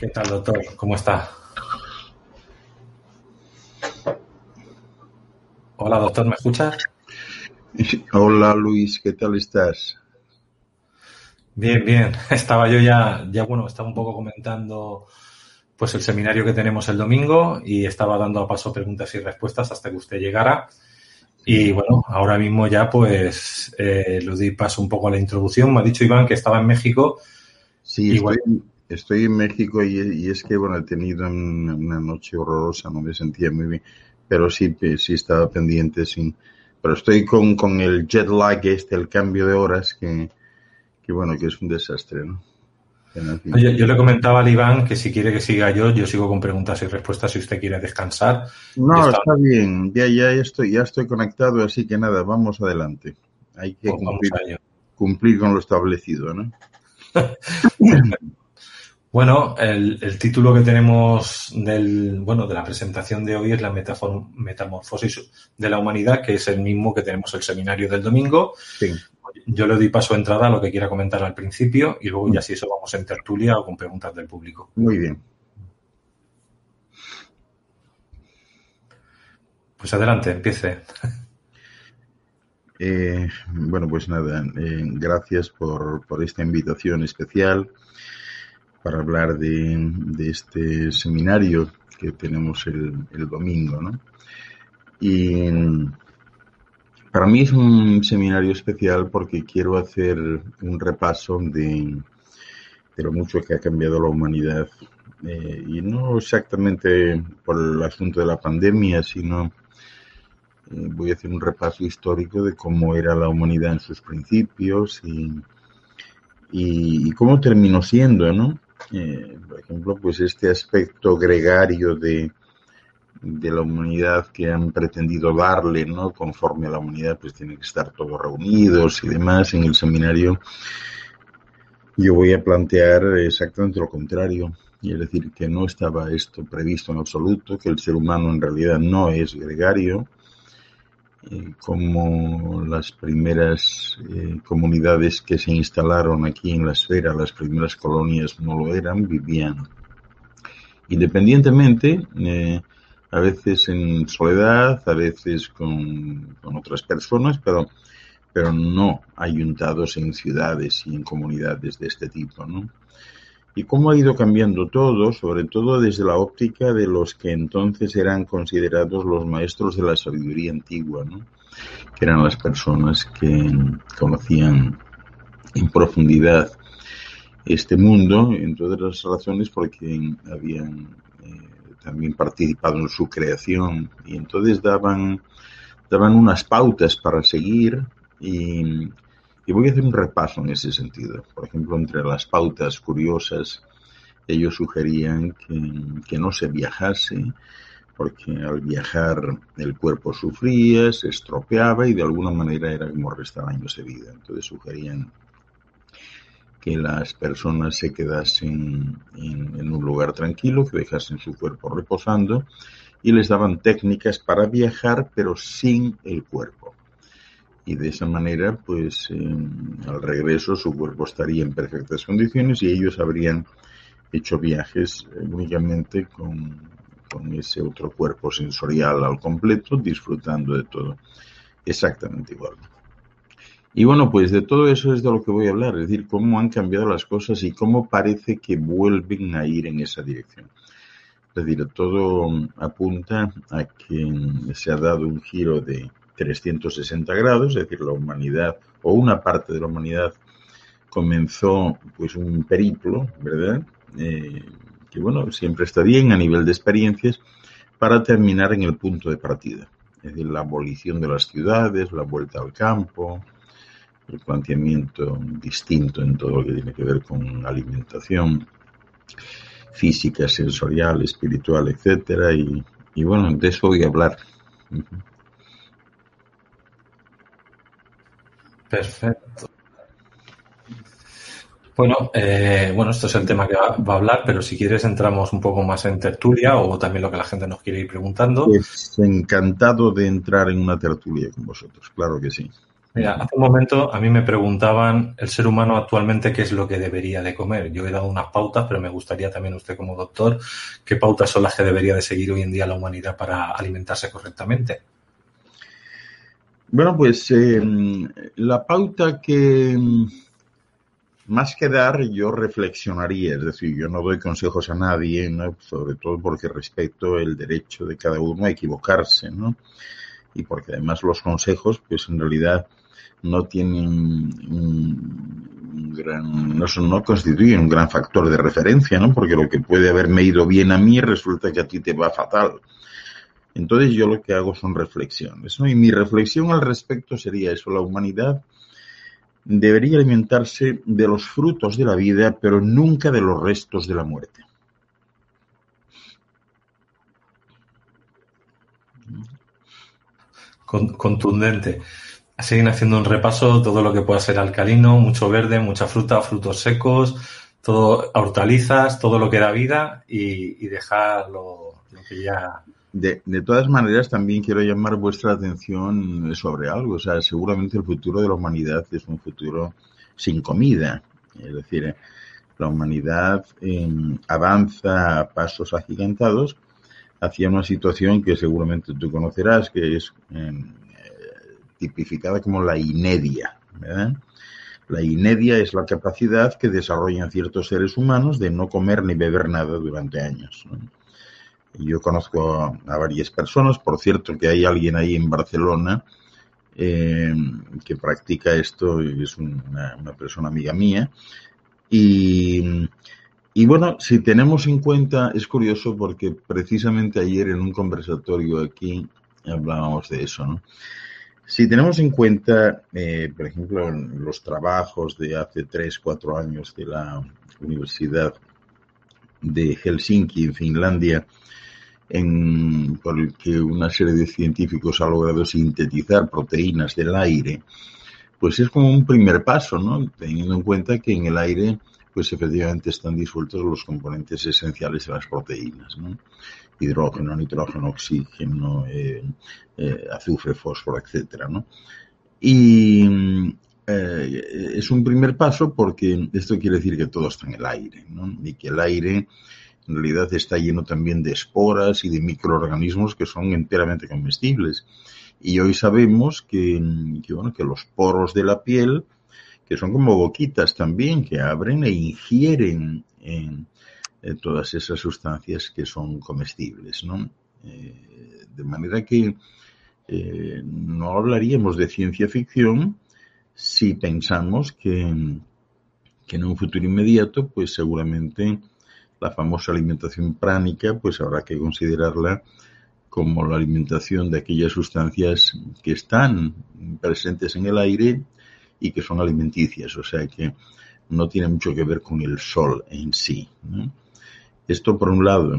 ¿Qué tal, doctor? ¿Cómo está? Hola, doctor, ¿me escuchas? Hola, Luis, ¿qué tal estás? Bien, bien. Estaba yo ya, ya bueno, estaba un poco comentando pues el seminario que tenemos el domingo y estaba dando a paso preguntas y respuestas hasta que usted llegara. Y bueno, ahora mismo ya pues eh, lo di paso un poco a la introducción. Me ha dicho Iván que estaba en México. Sí, Igual... estoy, estoy en México y, y, es que bueno, he tenido una, una, noche horrorosa, no me sentía muy bien, pero sí, sí estaba pendiente, sí. Pero estoy con, con el jet lag este, el cambio de horas que, que bueno, que es un desastre, ¿no? Yo, yo, le comentaba al Iván que si quiere que siga yo, yo sigo con preguntas y respuestas si usted quiere descansar. No, está... está, bien, ya, ya estoy, ya estoy conectado, así que nada, vamos adelante. Hay que Pues cumplir, cumplir, con lo establecido, ¿no? bueno, el, el, título que tenemos del, bueno, de la presentación de hoy es la metamorfosis de la humanidad, que es el mismo que tenemos el seminario del domingo. Sí. Yo le doy paso a entrada a lo que quiera comentar al principio y luego ya si eso vamos en tertulia o con preguntas del público. Muy bien. Pues adelante, empiece. Eh, bueno, pues nada, eh, gracias por, por, esta invitación especial para hablar de, este seminario que tenemos el, domingo, ¿no? Y para mí es un seminario especial porque quiero hacer un repaso de, lo mucho que ha cambiado la humanidad. Eh, y no exactamente por el asunto de la pandemia, sino eh, voy a hacer un repaso histórico de cómo era la humanidad en sus principios y cómo terminó siendo, ¿no? Eh, por ejemplo, pues este aspecto gregario de, de la humanidad que han pretendido darle, ¿no? Conforme a la humanidad, pues tienen que estar todos reunidos y demás. En el seminario yo voy a plantear exactamente lo contrario, y es decir, que no estaba esto previsto en absoluto, que el ser humano en realidad no es gregario, como las primeras eh, comunidades que se instalaron aquí en la esfera, las primeras colonias no lo eran, vivían independientemente, eh, a veces en soledad, a veces con, con, otras personas, pero, pero no ayuntados en ciudades y en comunidades de este tipo, ¿no? Y cómo ha ido cambiando todo, sobre todo desde la óptica de los que entonces eran considerados los maestros de la sabiduría antigua, ¿no? que eran las personas que conocían en profundidad este mundo, entre otras razones porque habían eh, también participado en su creación y entonces daban, daban unas pautas para seguir y, y, voy a hacer un repaso en ese sentido. Por ejemplo, entre las pautas curiosas, ellos sugerían que, no se viajase porque al viajar el cuerpo sufría, se estropeaba y de alguna manera era como restar años de vida. Entonces sugerían que las personas se quedasen en, en, un lugar tranquilo, que dejasen su cuerpo reposando y les daban técnicas para viajar pero sin el cuerpo. Y de esa manera, pues eh, al regreso su cuerpo estaría en perfectas condiciones y ellos habrían hecho viajes eh, únicamente con, con ese otro cuerpo sensorial al completo, disfrutando de todo exactamente igual. Y bueno, pues de todo eso es de lo que voy a hablar, es decir, cómo han cambiado las cosas y cómo parece que vuelven a ir en esa dirección. Es decir, todo apunta a que se ha dado un giro de 360 grados, es decir, la humanidad o una parte de la humanidad comenzó pues un periplo, ¿verdad? Eh, que bueno, siempre está bien a nivel de experiencias, para terminar en el punto de partida. Es decir, la abolición de las ciudades, la vuelta al campo, el planteamiento distinto en todo lo que tiene que ver con alimentación física, sensorial, espiritual, etcétera, y, y bueno, de eso voy a hablar. Perfecto. Bueno, eh, bueno, esto es el tema que va, a hablar, pero si quieres entramos un poco más en tertulia o también lo que la gente nos quiere ir preguntando. Pues encantado de entrar en una tertulia con vosotros, claro que sí. Mira, hace un momento a mí me preguntaban el ser humano actualmente qué es lo que debería de comer. Yo he dado unas pautas, pero me gustaría también usted como doctor, qué pautas son las que debería de seguir hoy en día la humanidad para alimentarse correctamente. Bueno, pues eh, la pauta que más que dar, yo reflexionaría, es decir, yo no doy consejos a nadie, sobre todo porque respeto el derecho de cada uno a equivocarse, ¿no? Y porque además los consejos, pues en realidad no tienen un gran, no, son, no constituyen un gran factor de referencia, ¿no? Porque lo que puede haberme ido bien a mí resulta que a ti te va fatal. Entonces yo lo que hago son reflexiones, ¿no? Y mi reflexión al respecto sería eso, la humanidad debería alimentarse de los frutos de la vida, pero nunca de los restos de la muerte. Contundente. Siguen haciendo un repaso todo lo que pueda ser alcalino, mucho verde, mucha fruta, frutos secos, todo hortalizas, todo lo que da vida y, dejar lo que ya de, de, todas maneras, también quiero llamar vuestra atención sobre algo. O sea, seguramente el futuro de la humanidad es un futuro sin comida. Es decir, la humanidad em, avanza a pasos agigantados hacia una situación que seguramente tú conocerás, que es em, eh, tipificada como la inedia. La inedia es la capacidad que desarrollan ciertos seres humanos de no comer ni beber nada durante años. Yo conozco a varias personas, por cierto que hay alguien ahí en Barcelona eh, que practica esto y es una, persona amiga mía. Y, y, bueno, si tenemos en cuenta, es curioso porque precisamente ayer en un conversatorio aquí hablábamos de eso, ¿no? Si tenemos en cuenta, eh, por ejemplo, los trabajos de hace 3, 4 años de la Universidad de Helsinki, en Finlandia, en, por el que una serie de científicos ha logrado sintetizar proteínas del aire, pues es como un primer paso, ¿no? Teniendo en cuenta que en el aire, pues efectivamente están disueltos los componentes esenciales de las proteínas, ¿no? Hidrógeno, nitrógeno, oxígeno, eh, eh, azufre, fósforo, etcétera, ¿no? Y eh, es un primer paso porque esto quiere decir que todo está en el aire, ¿no? Y que el aire en realidad está lleno también de esporas y de microorganismos que son enteramente comestibles. Y hoy sabemos que, bueno, que los poros de la piel, que son como boquitas también, que abren e ingieren en, todas esas sustancias que son comestibles, ¿no? Eh, de manera que eh, no hablaríamos de ciencia ficción si pensamos que, que en un futuro inmediato, pues seguramente la famosa alimentación pránica, pues habrá que considerarla como la alimentación de aquellas sustancias que están presentes en el aire y que son alimenticias, o sea que no tiene mucho que ver con el sol en sí. Esto por un lado.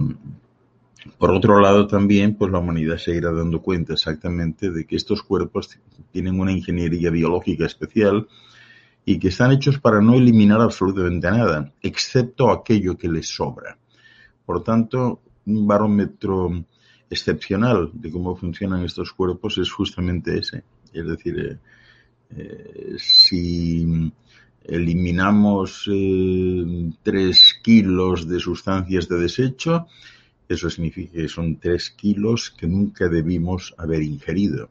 Por otro lado también, pues la humanidad se irá dando cuenta exactamente de que estos cuerpos tienen una ingeniería biológica especial y que están hechos para no eliminar absolutamente nada, excepto aquello que les sobra. Por tanto, un barómetro excepcional de cómo funcionan estos cuerpos es justamente ese. Es decir, eh, eh, si eliminamos eh, tres kilos de sustancias de desecho, eso significa que son tres kilos que nunca debimos haber ingerido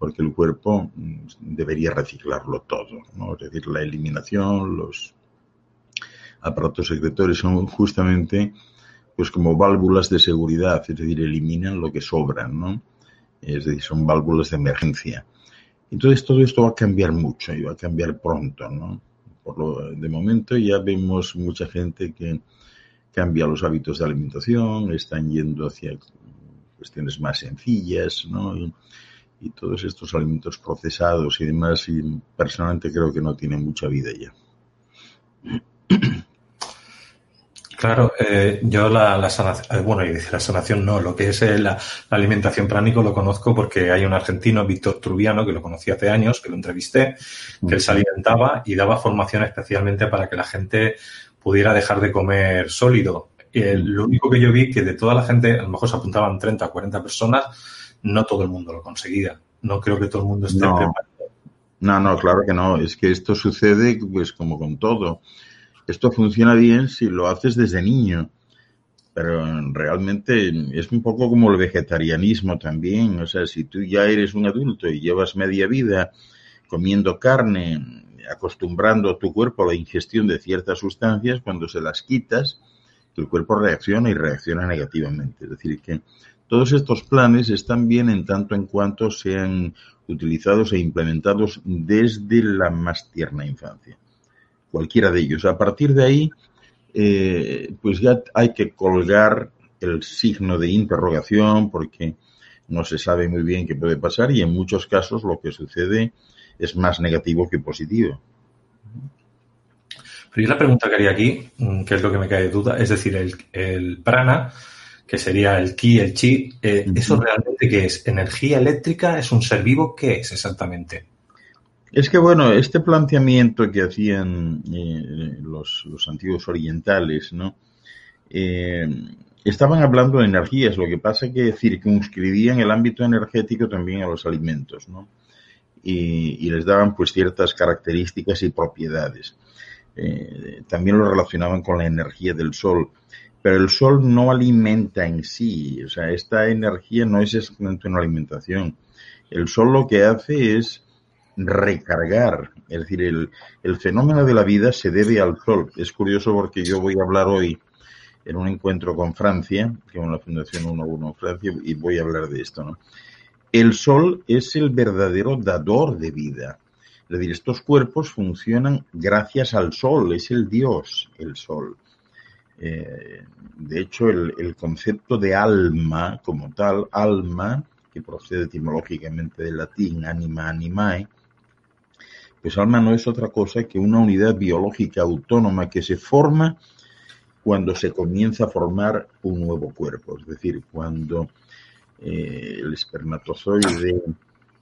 porque el cuerpo mm, debería reciclarlo todo, ¿no? Es decir, la eliminación, los aparatos secretorios son justamente pues como válvulas de seguridad, es decir, eliminan lo que sobra, ¿no? Es decir, son válvulas de emergencia. Entonces todo esto va a cambiar mucho y va a cambiar pronto, ¿no? Por lo, de momento ya vemos mucha gente que cambia los hábitos de alimentación, están yendo hacia cuestiones más sencillas, ¿no? Y todos estos alimentos procesados y demás, y personalmente creo que no tienen mucha vida ya. Claro, eh, yo la, la sanación, eh, bueno, la sanación no, lo que es eh, la, la, alimentación pránico lo conozco porque hay un argentino, Víctor Trubiano, que lo conocí hace años, que lo entrevisté, que él se alimentaba y daba formación especialmente para que la gente pudiera dejar de comer sólido. Y el, lo único que yo vi que de toda la gente, a lo mejor se apuntaban 30 o 40 personas, no todo el mundo lo conseguía. No creo que todo el mundo esté No. preparado. No, no, claro que no. Es que esto sucede pues como con todo. Esto funciona bien si lo haces desde niño, pero realmente es un poco como el vegetarianismo también. O sea, si tú ya eres un adulto y llevas media vida comiendo carne, acostumbrando a tu cuerpo a la ingestión de ciertas sustancias, cuando se las quitas, el cuerpo reacciona y reacciona negativamente. Es decir, que todos estos planes están bien en tanto en cuanto sean utilizados e implementados desde la más tierna infancia. Cualquiera de ellos. A partir de ahí, eh, pues ya hay que colgar el signo de interrogación porque no se sabe muy bien qué puede pasar y en muchos casos lo que sucede es más negativo que positivo. Pero yo la pregunta que haría aquí, mm, que es lo que me cae de duda, es decir, el, el prana, que sería el ki, el chi, eh. ¿eso realmente qué es? ¿Energía eléctrica? ¿Es un ser vivo? ¿Qué es exactamente? Es que bueno, este planteamiento que hacían eh, los, los antiguos orientales, ¿no? Eh, estaban hablando de energías, lo que pasa es que circunscribían el ámbito energético también a los alimentos, ¿no? Y, y les daban pues ciertas características y propiedades. Eh, también lo relacionaban con la energía del sol, pero el sol no alimenta en sí, o sea, esta energía no es exactamente una alimentación. El sol lo que hace es recargar, es decir, el, el fenómeno de la vida se debe al sol. Es curioso porque yo voy a hablar hoy en un encuentro con Francia, con la Fundación 1-1 Francia, y voy a hablar de esto, ¿no? El sol es el verdadero dador de vida. Es decir, estos cuerpos funcionan gracias al sol, es el Dios, el sol. Eh, de hecho, el, el concepto de alma como tal, alma, que procede etimológicamente del latín anima animae, pues alma no es otra cosa que una unidad biológica autónoma que se forma cuando se comienza a formar un nuevo cuerpo, es decir, cuando eh, el espermatozoide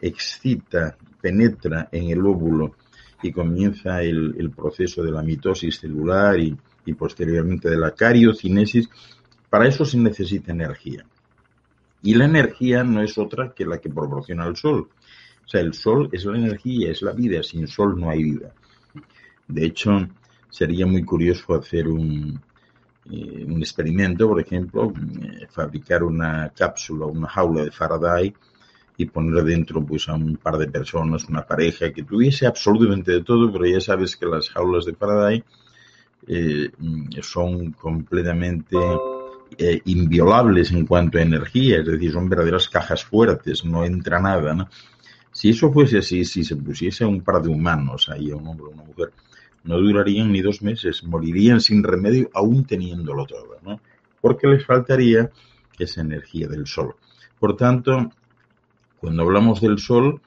excita, penetra en el óvulo y comienza el, el proceso de la mitosis celular y, y posteriormente de la cariocinesis, para eso se necesita energía. Y la energía no es otra que la que proporciona el sol. O sea, el sol es la energía, es la vida. Sin sol no hay vida. De hecho, sería muy curioso hacer un, eh, un experimento, por ejemplo, eh, fabricar una cápsula, una jaula de Faraday y poner dentro pues a un par de personas, una pareja que tuviese absolutamente de todo, pero ya sabes que las jaulas de Faraday eh, son completamente eh, inviolables en cuanto a energía, es decir, son verdaderas cajas fuertes, no entra nada, ¿no? Si eso fuese así, si se pusiese un par de humanos ahí, un hombre o una mujer, no durarían ni dos meses, morirían sin remedio aún teniéndolo todo, ¿no? Porque les faltaría esa energía del sol. Por tanto, cuando hablamos del sol,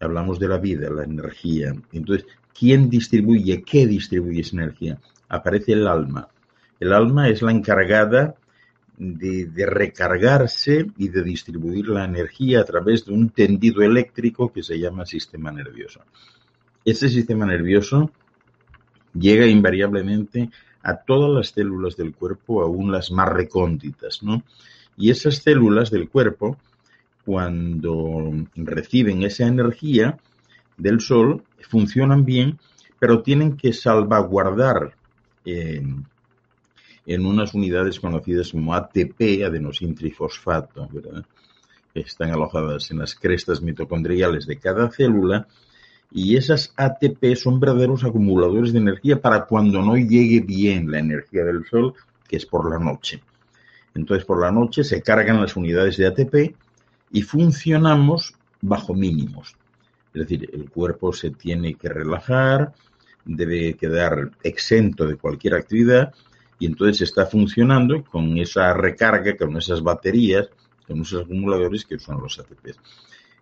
hablamos de la vida, la energía. Entonces, ¿quién distribuye, qué distribuye esa energía? Aparece el alma. El alma es la encargada de, recargarse y de distribuir la energía a través de un tendido eléctrico que se llama sistema nervioso. Ese sistema nervioso llega invariablemente a todas las células del cuerpo, aún las más recónditas, ¿no? Y esas células del cuerpo, cuando reciben esa energía del sol, funcionan bien, pero tienen que salvaguardar en unas unidades conocidas como ATP, adenosintrifosfato, ¿verdad? que están alojadas en las crestas mitocondriales de cada célula, y esas ATP son verdaderos acumuladores de energía para cuando no llegue bien la energía del sol, que es por la noche. Entonces, por la noche se cargan las unidades de ATP y funcionamos bajo mínimos. Es decir, el cuerpo se tiene que relajar, debe quedar exento de cualquier actividad y entonces está funcionando con esa recarga, con esas baterías, con unos acumuladores que son los ATPs.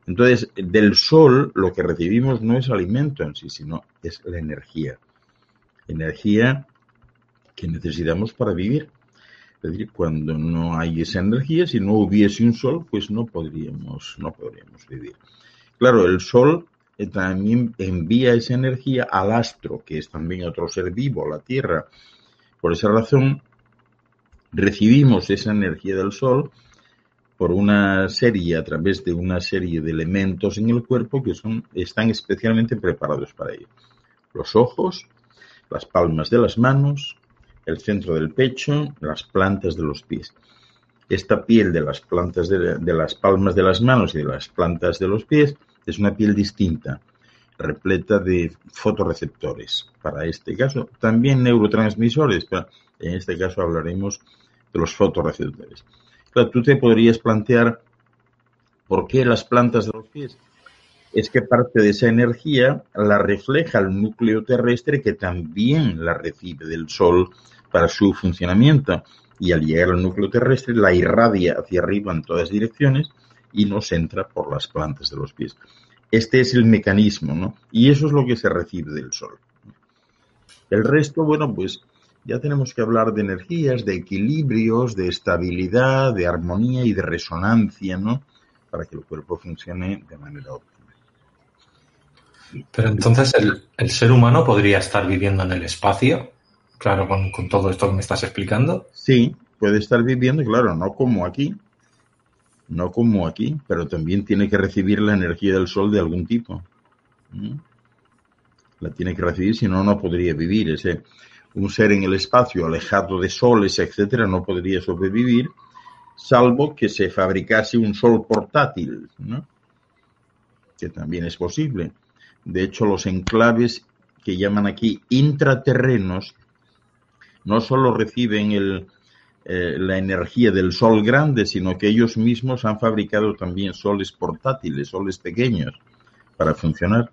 Entonces, del sol lo que recibimos no es alimento en sí, sino es la energía. Energía que necesitamos para vivir. Es decir, cuando no hay esa energía, si no hubiese un sol, pues no podríamos, no podríamos vivir. Claro, el sol eh, también envía esa energía al astro, que es también otro ser vivo, la Tierra. Por esa razón, recibimos esa energía del sol por una serie, a través de una serie de elementos en el cuerpo que son, están especialmente preparados para ello. Los ojos, las palmas de las manos, el centro del pecho, las plantas de los pies. Esta piel de las plantas de, las palmas de las manos y de las plantas de los pies es una piel distinta, repleta de fotorreceptores. Para este caso, también neurotransmisores, pero en este caso hablaremos de los fotorreceptores. Claro, tú te podrías plantear por qué las plantas de los pies es que parte de esa energía la refleja el núcleo terrestre que también la recibe del Sol para su funcionamiento y al llegar al núcleo terrestre la irradia hacia arriba en todas direcciones y nos entra por las plantas de los pies. Este es el mecanismo, ¿no? Y eso es lo que se recibe del Sol. El resto, bueno, pues ya tenemos que hablar de energías, de equilibrios, de estabilidad, de armonía y de resonancia, ¿no? Para que el cuerpo funcione de manera óptima. Pero entonces el, ser humano podría estar viviendo en el espacio, claro, con, todo esto que me estás explicando. Sí, puede estar viviendo, claro, no como aquí, no como aquí, pero también tiene que recibir la energía del sol de algún tipo. La tiene que recibir, si no, no podría vivir. Ese, un ser en el espacio alejado de soles, etcétera, no podría sobrevivir, salvo que se fabricase un sol portátil, ¿no? que también es posible. De hecho, los enclaves que llaman aquí intraterrenos no solo reciben el, eh, la energía del sol grande, sino que ellos mismos han fabricado también soles portátiles, soles pequeños, para funcionar.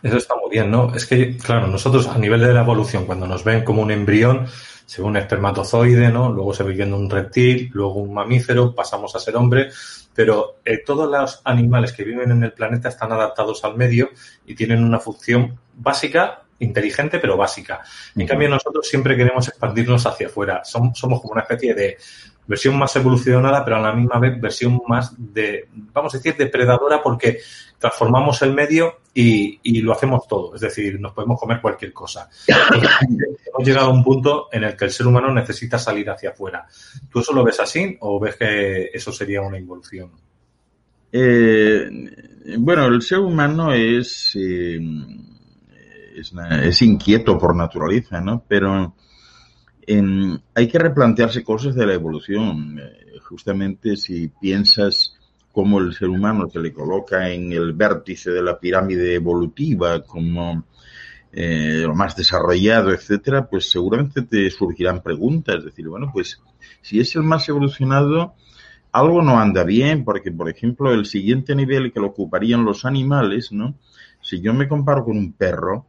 Eso está muy bien, ¿no? Es que, claro, nosotros a nivel de la evolución, cuando nos ven como un embrión, según un espermatozoide, ¿no? Luego se ve viendo un reptil, luego un mamífero, pasamos a ser hombre, pero eh, todos los animales que viven en el planeta están adaptados al medio y tienen una función básica, inteligente, pero básica. En cambio, nosotros siempre queremos expandirnos hacia afuera. somos como una especie de versión más evolucionada, pero a la misma vez versión más de, vamos a decir, depredadora porque transformamos el medio y, lo hacemos todo. Es decir, nos podemos comer cualquier cosa. hemos llegado a un punto en el que el ser humano necesita salir hacia afuera. ¿Tú eso lo ves así o ves que eso sería una involución? Eh, bueno, el ser humano es, eh, es, es, inquieto por naturaleza, ¿no? Pero hay que replantearse cosas de la evolución. Eh, justamente si piensas cómo el ser humano se le coloca en el vértice de la pirámide evolutiva como eh, lo más desarrollado, etcétera, pues seguramente te surgirán preguntas. Es decir, bueno, pues si es el más evolucionado, algo no anda bien, porque, por ejemplo, el siguiente nivel que lo ocuparían los animales, ¿no? Si yo me comparo con un perro,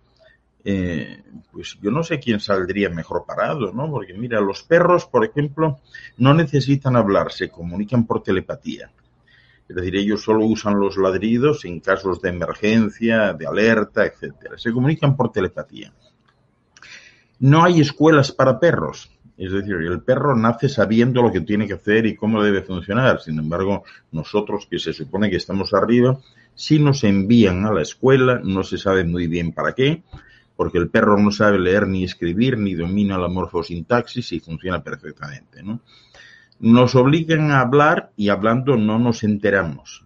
eh, pues yo no sé quién saldría mejor parado, ¿no? Porque mira, los perros, por ejemplo, no necesitan hablar, se comunican por telepatía. Es decir, ellos solo usan los ladridos en casos de emergencia, de alerta, etcétera. Se comunican por telepatía. No hay escuelas para perros. Es decir, el perro nace sabiendo lo que tiene que hacer y cómo debe funcionar. Sin embargo, nosotros que se supone que estamos arriba, si nos envían a la escuela, no se sabe muy bien para qué, porque el perro no sabe leer ni escribir, ni domina la morfosintaxis y funciona perfectamente, ¿no? Nos obligan a hablar y hablando no nos enteramos.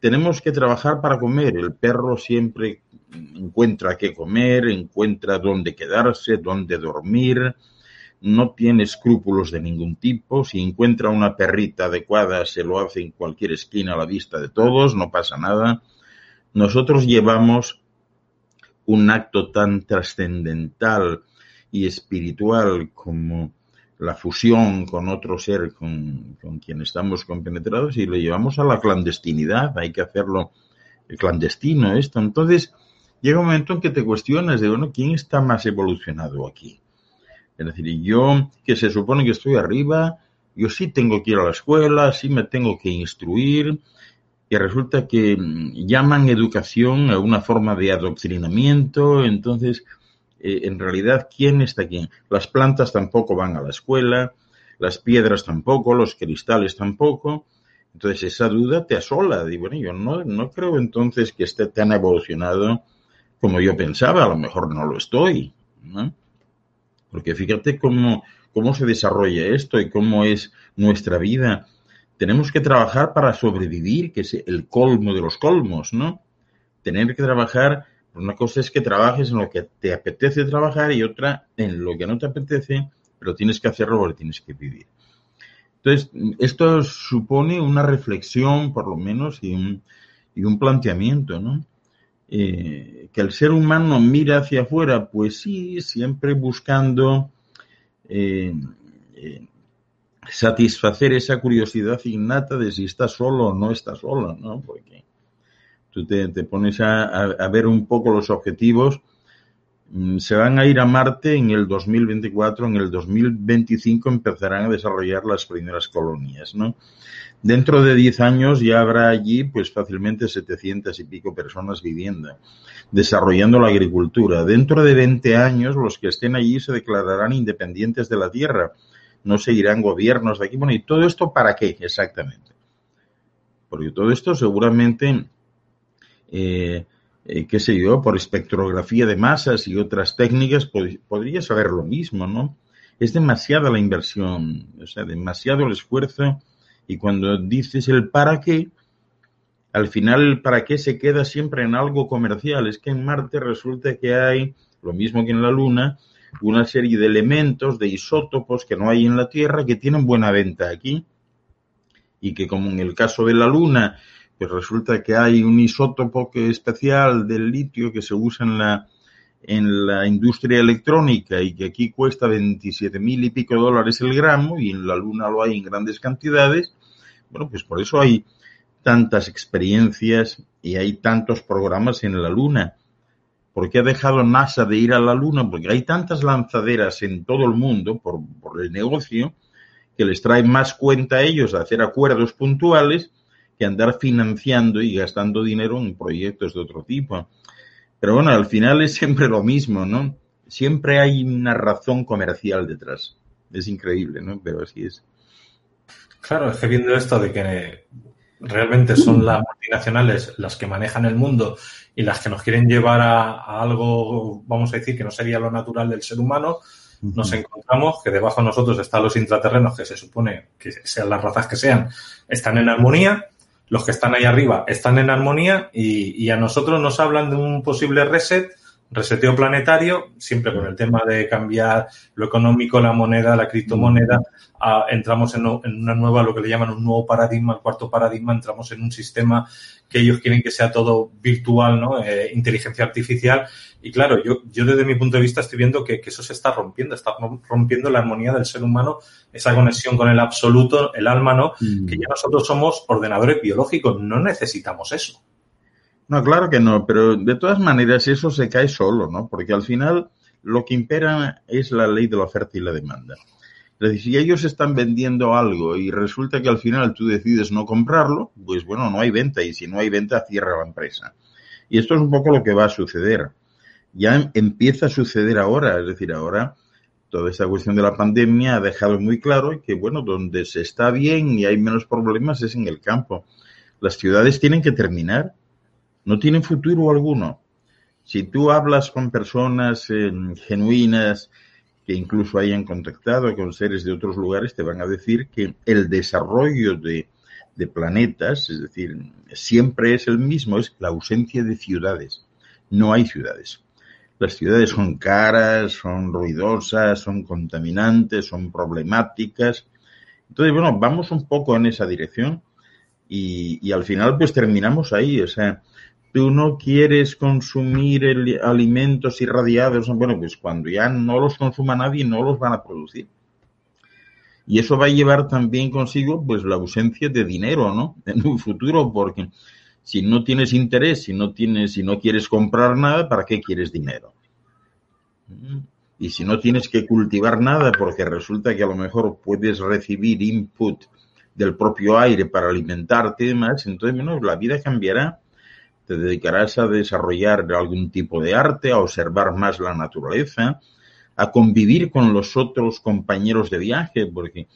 Tenemos que trabajar para comer. El perro siempre encuentra qué comer, encuentra dónde quedarse, dónde dormir, no tiene escrúpulos de ningún tipo. Si encuentra una perrita adecuada, se lo hace en cualquier esquina a la vista de todos, no pasa nada. Nosotros llevamos un acto tan trascendental y espiritual como la fusión con otro ser con, quien estamos compenetrados y lo llevamos a la clandestinidad, hay que hacerlo clandestino esto. Entonces, llega un momento en que te cuestionas de, bueno, ¿quién está más evolucionado aquí? Es decir, yo que se supone que estoy arriba, yo sí tengo que ir a la escuela, sí me tengo que instruir, y resulta que mm, llaman educación a una forma de adoctrinamiento, entonces, eh, en realidad, ¿quién está aquí? Las plantas tampoco van a la escuela, las piedras tampoco, los cristales tampoco, entonces esa duda te asola. Y bueno, yo no, no creo entonces que esté tan evolucionado como yo pensaba, a lo mejor no lo estoy. Porque fíjate cómo, cómo se desarrolla esto y cómo es nuestra vida. Tenemos que trabajar para sobrevivir, que es el colmo de los colmos, ¿no? Tener que trabajar, una cosa es que trabajes en lo que te apetece trabajar y otra en lo que no te apetece, pero tienes que hacerlo porque tienes que vivir. Entonces, esto supone una reflexión, por lo menos, y un, planteamiento, ¿no? Eh, que el ser humano mira hacia afuera, pues sí, siempre buscando eh, eh, satisfacer esa curiosidad innata de si está solo o no está solo, ¿no? Porque tú te, pones a ver un poco los objetivos Mm, se van a ir a Marte en el 2024, en el 2025 empezarán a desarrollar las primeras colonias, ¿no? Dentro de 10 años ya habrá allí, pues fácilmente 700 y pico personas viviendo, desarrollando la agricultura. Dentro de 20 años, los que estén allí se declararán independientes de la Tierra, no seguirán gobiernos de aquí. Bueno, ¿y todo esto para qué exactamente? Porque todo esto seguramente eh, eh, qué sé yo, por espectrografía de masas y otras técnicas, podría saber lo mismo, ¿no? Es demasiada la inversión, o sea, demasiado el esfuerzo y cuando dices el para qué, al final el para qué se queda siempre en algo comercial. Es que en Marte resulta que hay, lo mismo que en la Luna, una serie de elementos, de isótopos que no hay en la Tierra, que tienen buena venta aquí y que como en el caso de la Luna, pues resulta que hay un isótopo que especial del litio que se usa en la, en la industria electrónica y que aquí cuesta 27 mil y pico dólares el gramo y en la Luna lo hay en grandes cantidades, bueno, pues por eso hay tantas experiencias y hay tantos programas en la Luna. ¿Por qué ha dejado NASA de ir a la Luna? Porque hay tantas lanzaderas en todo el mundo por, por el negocio que les trae más cuenta a ellos hacer acuerdos puntuales que andar financiando y gastando dinero en proyectos de otro tipo. Pero bueno, al final es siempre lo mismo, ¿no? Siempre hay una razón comercial detrás. Es increíble, ¿no? Pero así es. Claro, es que viendo esto de que realmente son las multinacionales las que manejan el mundo y las que nos quieren llevar a, algo, vamos a decir, que no sería lo natural del ser humano, nos encontramos que debajo de nosotros están los intraterrenos, que se supone que sean las razas que sean, están en armonía, los que están ahí arriba están en armonía y, a nosotros nos hablan de un posible reset, reseteo planetario, siempre con el tema de cambiar lo económico, la moneda, la criptomoneda, entramos en, una nueva, lo que le llaman un nuevo paradigma, el cuarto paradigma, entramos en un sistema que ellos quieren que sea todo virtual, ¿no? Eh, inteligencia artificial. Y claro, yo, yo desde mi punto de vista estoy viendo que, eso se está rompiendo, está rompiendo la armonía del ser humano, esa conexión con el absoluto, el alma, ¿no? Mm. Que ya nosotros somos ordenadores biológicos, no necesitamos eso. No, claro que no, pero de todas maneras eso se cae solo, ¿no? Porque al final lo que impera es la ley de la oferta y la demanda. Es decir, si ellos están vendiendo algo y resulta que al final tú decides no comprarlo, pues bueno, no hay venta y si no hay venta cierra la empresa. Y esto es un poco lo que va a suceder. Ya empieza a suceder ahora, es decir, ahora toda esta cuestión de la pandemia ha dejado muy claro que, bueno, donde se está bien y hay menos problemas es en el campo. Las ciudades tienen que terminar, no tienen futuro alguno. Si tú hablas con personas eh, genuinas, que incluso hayan contactado con seres de otros lugares, te van a decir que el desarrollo de, planetas, es decir, siempre es el mismo, es la ausencia de ciudades. No hay ciudades. Las ciudades son caras, son ruidosas, son contaminantes, son problemáticas. Entonces, bueno, vamos un poco en esa dirección y, y al final pues terminamos ahí. O sea, tú no quieres consumir alimentos irradiados, bueno, pues cuando ya no los consuma nadie, no los van a producir. Y eso va a llevar también consigo, pues, la ausencia de dinero, ¿no? En un futuro, porque si no tienes interés, si no tienes, si no quieres comprar nada, ¿para qué quieres dinero? y si no tienes que cultivar nada porque resulta que a lo mejor puedes recibir input del propio aire para alimentarte y demás, entonces menos la vida cambiará. Te dedicarás a desarrollar algún tipo de arte, a observar más la naturaleza, a convivir con los otros compañeros de viaje, porque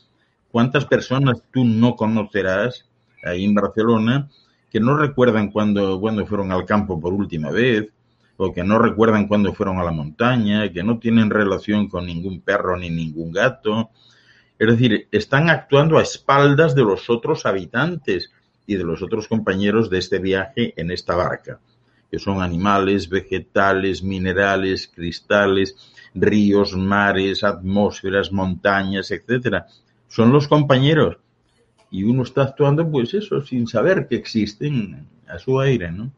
cuántas personas tú no conocerás ahí en Barcelona que no recuerdan cuando, cuando fueron al campo por última vez, o que no recuerdan cuando fueron a la montaña, que no tienen relación con ningún perro ni ningún gato. Es decir, están actuando a espaldas de los otros habitantes y de los otros compañeros de este viaje en esta barca, que son animales, vegetales, minerales, cristales, ríos, mares, atmósferas, montañas, etcétera. Son los compañeros. Y uno está actuando, pues eso, sin saber que existen a su aire, ¿no?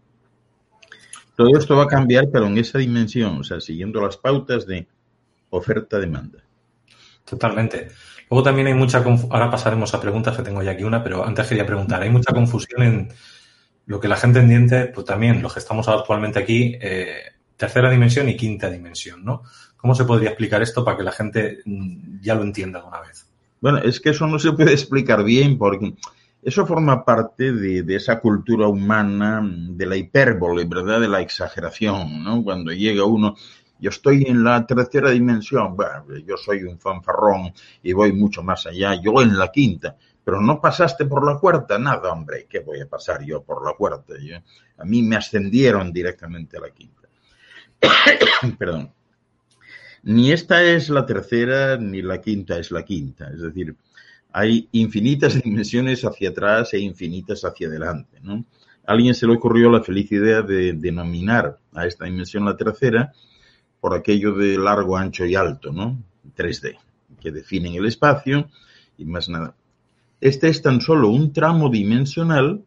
Todo esto va a cambiar, pero en esa dimensión, o sea, siguiendo las pautas de oferta-demanda. Totalmente. Luego también hay mucha ahora pasaremos a preguntas que tengo ya aquí una, pero antes quería preguntar, hay mucha confusión en lo que la gente entiende, pues también los que estamos actualmente aquí, eh, tercera dimensión y quinta dimensión, ¿no? ¿Cómo se podría explicar esto para que la gente mm, ya lo entienda de una vez? Bueno, es que eso no se puede explicar bien porque eso forma parte de, esa cultura humana de la hipérbole, ¿verdad? De la exageración, ¿no? Cuando llega uno, yo estoy en la tercera dimensión, yo soy un fanfarrón y voy mucho más allá, yo en la quinta, pero no pasaste por la cuarta, nada, hombre, ¿qué voy a pasar yo por la cuarta? a mí me ascendieron directamente a la quinta. Perdón. Ni esta es la tercera, ni la quinta es la quinta, es decir, hay infinitas dimensiones hacia atrás e infinitas hacia adelante. A alguien se le ocurrió la feliz idea de denominar a esta dimensión la tercera por aquello de largo, ancho y alto, ¿no? 3D, que definen el espacio y más nada. Este es tan solo un tramo dimensional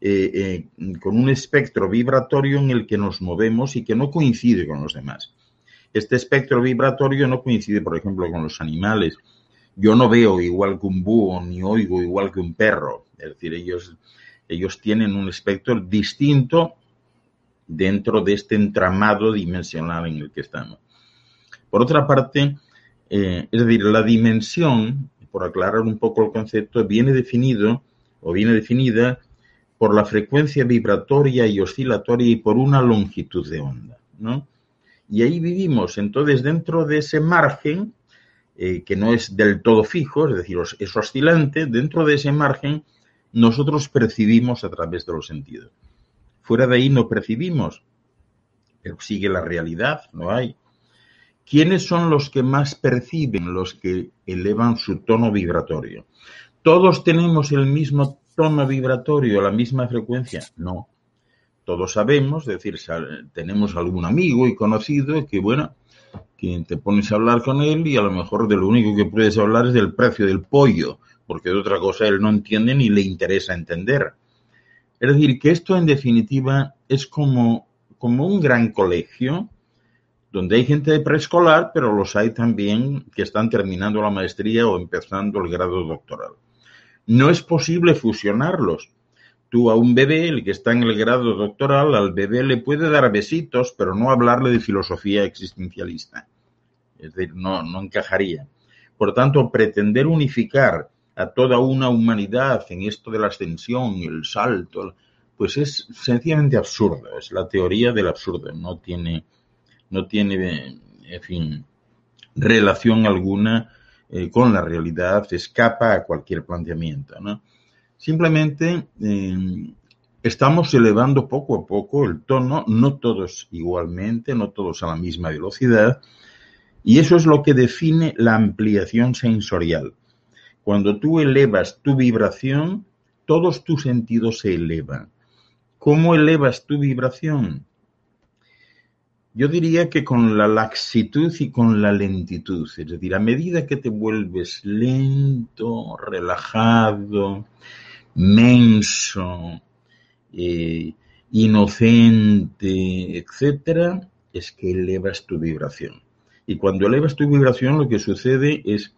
eh, eh, con un espectro vibratorio en el que nos movemos y que no coincide con los demás. Este espectro vibratorio no coincide, por ejemplo, con los animales, yo no veo igual que un búho ni oigo igual que un perro. Es decir, ellos, ellos tienen un espectro distinto dentro de este entramado dimensional en el que estamos. Por otra parte, eh, es decir, la dimensión, por aclarar un poco el concepto, viene definido o viene definida por la frecuencia vibratoria y oscilatoria y por una longitud de onda, ¿no? Y ahí vivimos. Entonces, dentro de ese margen, eh, que no es del todo fijo, es decir, es oscilante, dentro de ese margen nosotros percibimos a través de los sentidos. Fuera de ahí no percibimos, pero sigue la realidad, no hay. ¿Quiénes son los que más perciben, los que elevan su tono vibratorio? ¿Todos tenemos el mismo tono vibratorio, la misma frecuencia? No. Todos sabemos, es decir, tenemos algún amigo y conocido que, bueno, que te pones a hablar con él y a lo mejor de lo único que puedes hablar es del precio del pollo, porque de otra cosa él no entiende ni le interesa entender. Es decir, que esto en definitiva es como, como un gran colegio donde hay gente de preescolar, pero los hay también que están terminando la maestría o empezando el grado doctoral. No es posible fusionarlos. Tú a un bebé, el que está en el grado doctoral, al bebé le puede dar besitos, pero no hablarle de filosofía existencialista. Es decir, no, no encajaría. Por tanto, pretender unificar a toda una humanidad en esto de la ascensión el salto, pues es sencillamente absurdo. Es la teoría del absurdo. No tiene, no tiene, en fin, relación alguna eh, con la realidad, escapa a cualquier planteamiento. Simplemente eh, estamos elevando poco a poco el tono, no todos igualmente, no todos a la misma velocidad, y eso es lo que define la ampliación sensorial. Cuando tú elevas tu vibración, todos tus sentidos se elevan. ¿Cómo elevas tu vibración? Yo diría que con la laxitud y con la lentitud, es decir, a medida que te vuelves lento, relajado, menso, eh, inocente, etcétera, es que elevas tu vibración. Y cuando elevas tu vibración, lo que sucede es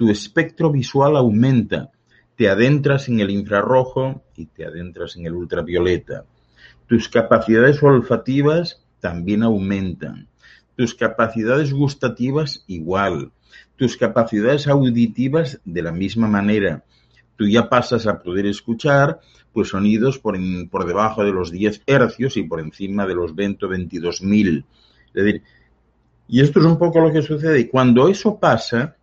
tu espectro visual aumenta. Te adentras en el infrarrojo y te adentras en el ultravioleta. Tus capacidades olfativas también aumentan. tus capacidades gustativas igual, tus capacidades auditivas de la misma manera. Tú ya pasas a poder escuchar pues sonidos por, por debajo de los 10 hercios y por encima de los 20 o 22 mil. Y esto es un poco lo que sucede. Cuando eso pasa,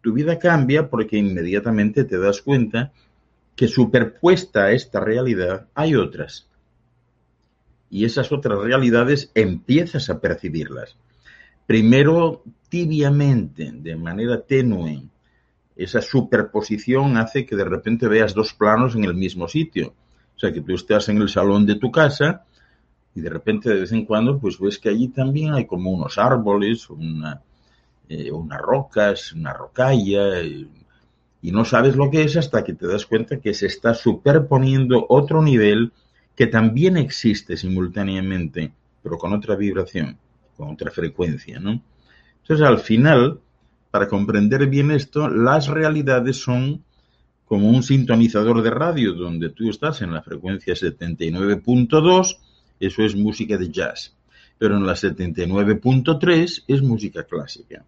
tu vida cambia porque inmediatamente te das cuenta que superpuesta a esta realidad hay otras. Y esas otras realidades empiezas a percibirlas. Primero tibiamente, de manera tenue. Esa superposición hace que de repente veas dos planos en el mismo sitio. O sea, que tú estás en el salón de tu casa y de repente de vez en cuando pues ves que allí también hay como unos árboles, una, eh, unas rocas, una rocalla, y no sabes lo que es hasta que te das cuenta que se está superponiendo otro nivel que también existe simultáneamente, pero con otra vibración, con otra frecuencia, ¿no? Entonces, al final, para comprender bien esto, las realidades son como un sintonizador de radio donde tú estás en la frecuencia 79.2, eso es música de jazz, pero en la 79.3 es música clásica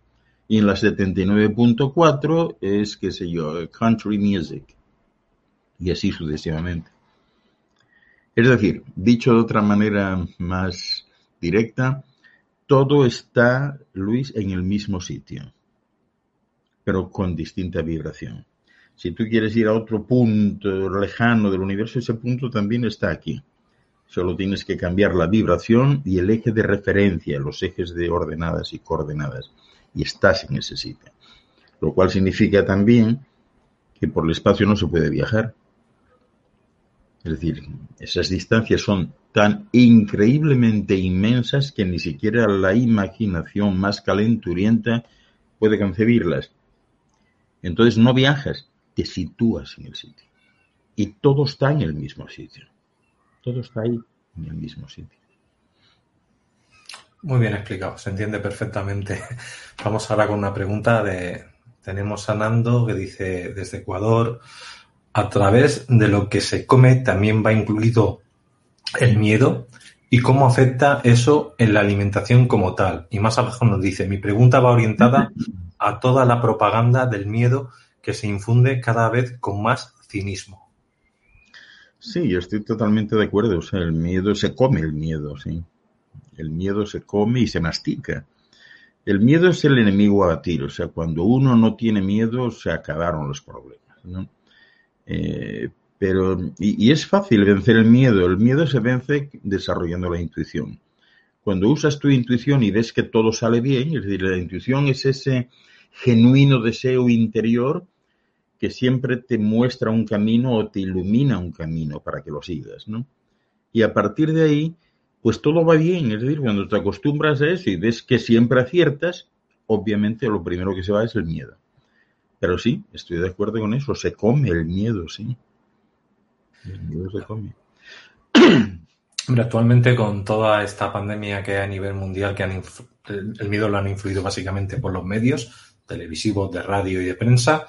y en la 79.4 es, qué sé yo, country music. Y así sucesivamente. Es decir, dicho de otra manera más directa, todo está, Luis, en el mismo sitio, pero con distinta vibración. Si tú quieres ir a otro punto lejano del universo, ese punto también está aquí. Solo tienes que cambiar la vibración y el eje de referencia, los ejes de ordenadas y coordenadas y estás en ese sitio. Lo cual significa también que por el espacio no se puede viajar. Es decir, esas distancias son tan increíblemente inmensas que ni siquiera la imaginación más calenturienta puede concebirlas. Entonces no viajas, te sitúas en el sitio. Y todo está en el mismo sitio. Todo está ahí, en el mismo sitio. Muy bien explicado, se entiende perfectamente. Vamos ahora con una pregunta de tenemos a Nando que dice desde Ecuador, a través de lo que se come también va incluido el miedo y cómo afecta eso en la alimentación como tal. Y más abajo nos dice, mi pregunta va orientada a toda la propaganda del miedo que se infunde cada vez con más cinismo. Sí, yo estoy totalmente de acuerdo. O sea, el miedo se come el miedo, sí. El miedo se come y se mastica. El miedo es el enemigo a batir, o sea, cuando uno no tiene miedo se acabaron los problemas. Eh, pero, y, es fácil vencer el miedo, el miedo se vence desarrollando la intuición. Cuando usas tu intuición y ves que todo sale bien, es decir, la intuición es ese genuino deseo interior que siempre te muestra un camino o te ilumina un camino para que lo sigas. Y a partir de ahí, pues todo va bien. Es decir, cuando te acostumbras a eso y ves que siempre aciertas, obviamente lo primero que se va es el miedo. Pero sí, estoy de acuerdo con eso, se come el miedo, sí. El miedo se come. Hombre, actualmente con toda esta pandemia que hay a nivel mundial, que han el miedo lo han influido básicamente por los medios televisivos, de radio y de prensa,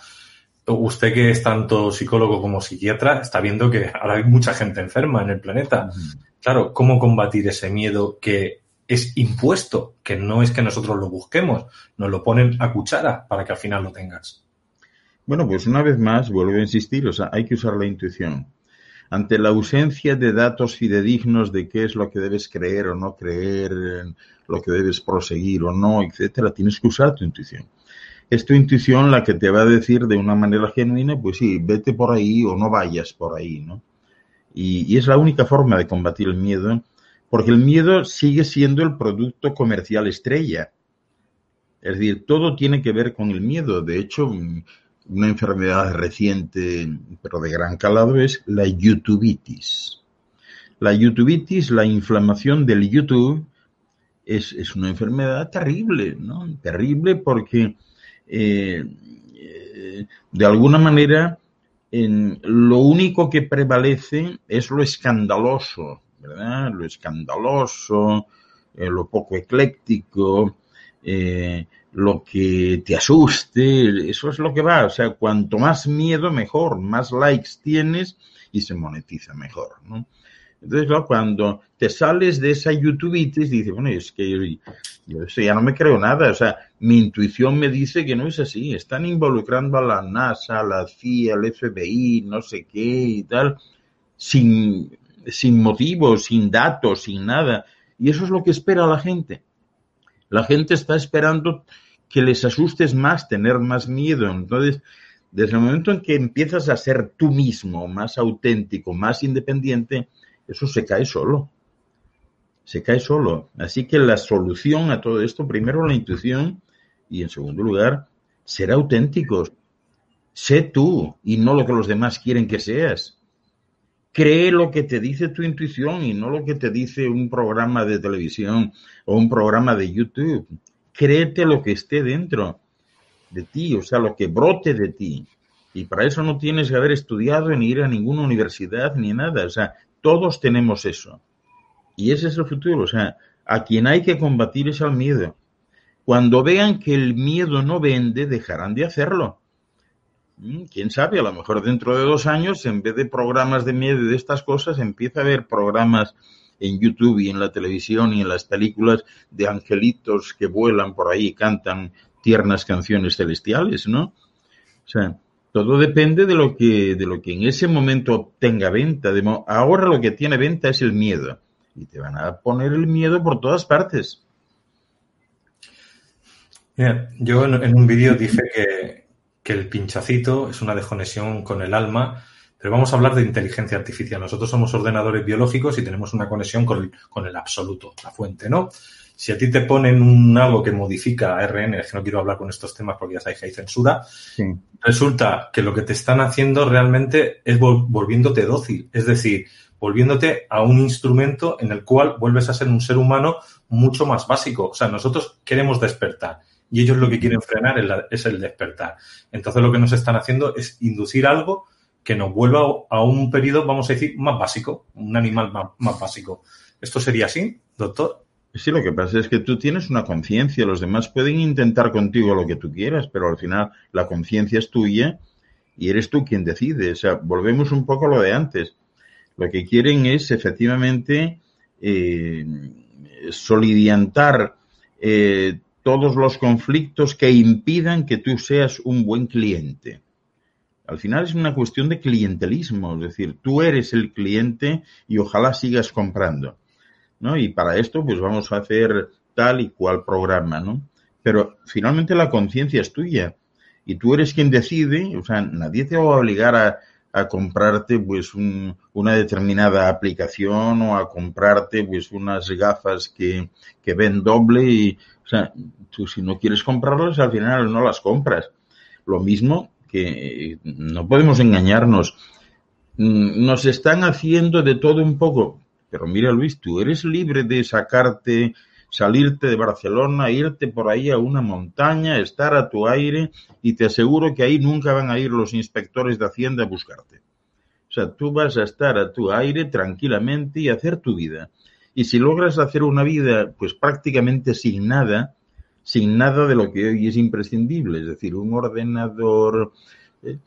usted que es tanto psicólogo como psiquiatra, está viendo que ahora hay mucha gente enferma en el planeta. Claro, ¿cómo combatir ese miedo que es impuesto, que no es que nosotros lo busquemos, nos lo ponen a cuchara para que al final lo tengas? Bueno, pues una vez más, vuelvo a insistir, o sea, hay que usar la intuición. Ante la ausencia de datos fidedignos de qué es lo que debes creer o no creer, lo que debes proseguir o no, etcétera, tienes que usar tu intuición. Es tu intuición la que te va a decir de una manera genuina, pues sí, vete por ahí o no vayas por ahí, ¿no? Y, es la única forma de combatir el miedo, porque el miedo sigue siendo el producto comercial estrella. Es decir, todo tiene que ver con el miedo. De hecho, una enfermedad reciente, pero de gran calado, es la youtubitis. La youtubitis, la inflamación del YouTube, es, es una enfermedad terrible, ¿no? Terrible porque eh, eh, de alguna manera en, lo único que prevalece es lo escandaloso, ¿verdad? Lo escandaloso, eh, lo poco ecléctico, eh, lo que te asuste, eso es lo que va. O sea, cuanto más miedo, mejor, más likes tienes y se monetiza mejor, ¿no? Entonces, cuando te sales de esa YouTubeitis, dices, bueno, es que yo, ya no me creo nada. O sea, mi intuición me dice que no es así. Están involucrando a la NASA, a la CIA, al FBI, no sé qué y tal, sin, sin motivos, sin datos, sin nada. Y eso es lo que espera la gente. La gente está esperando que les asustes más, tener más miedo. Entonces, desde el momento en que empiezas a ser tú mismo, más auténtico, más independiente, eso se cae solo. Se cae solo. Así que la solución a todo esto, primero la intuición y en segundo lugar, ser auténticos. Sé tú y no lo que los demás quieren que seas. Cree lo que te dice tu intuición y no lo que te dice un programa de televisión o un programa de YouTube. Créete lo que esté dentro de ti, o sea, lo que brote de ti. Y para eso no tienes que haber estudiado ni ir a ninguna universidad ni nada. O sea, todos tenemos eso. Y ese es el futuro. O sea, a quien hay que combatir es al miedo. Cuando vean que el miedo no vende, dejarán de hacerlo. Mm, Quién sabe, a lo mejor dentro de dos años, en vez de programas de miedo y de estas cosas, empieza a haber programas en YouTube y en la televisión y en las películas de angelitos que vuelan por ahí y cantan tiernas canciones celestiales, ¿no? O sea, todo depende de lo que, de lo que en ese momento tenga venta. ahora lo que tiene venta es el miedo. Y te van a poner el miedo por todas partes. yo en, un vídeo dije que, que, el pinchacito es una desconexión con el alma, pero vamos a hablar de inteligencia artificial. Nosotros somos ordenadores biológicos y tenemos una conexión con con el absoluto, la fuente, ¿no? Si a ti te ponen un algo que modifica ARN, es que no quiero hablar con estos temas porque ya sabéis que hay censura, resulta que lo que te están haciendo realmente es volviéndote dócil, es decir, volviéndote a un instrumento en el cual vuelves a ser un ser humano mucho más básico. O sea, nosotros queremos despertar y ellos lo que quieren frenar es el despertar. Entonces lo que nos están haciendo es inducir algo que nos vuelva a un periodo, vamos a decir, más básico, un animal más, más básico. ¿Esto sería así, doctor? Sí, lo que pasa es que tú tienes una conciencia, los demás pueden intentar contigo lo que tú quieras, pero al final la conciencia es tuya y eres tú quien decide. O sea, volvemos un poco a lo de antes. Lo que quieren es efectivamente eh, solidiantar eh, todos los conflictos que impidan que tú seas un buen cliente. Al final es una cuestión de clientelismo, es decir, tú eres el cliente y ojalá sigas comprando. ¿No? Y para esto, pues vamos a hacer tal y cual programa, ¿no? Pero finalmente la conciencia es tuya y tú eres quien decide, o sea, nadie te va a obligar a, a comprarte pues una determinada aplicación o a comprarte pues unas gafas que, que ven doble y, o sea, tú si no quieres comprarlas al final no las compras. Lo mismo que no podemos engañarnos. Mm, nos están haciendo de todo un poco. Pero mira, Luis, tú eres libre de sacarte, salirte de Barcelona, irte por ahí a una montaña, estar a tu aire y te aseguro que ahí nunca van a ir los inspectores de Hacienda a buscarte. O sea, tú vas a estar a tu aire tranquilamente y hacer tu vida. Y si logras hacer una vida, pues prácticamente sin nada, sin nada de lo que hoy es imprescindible, es decir, un ordenador, eh,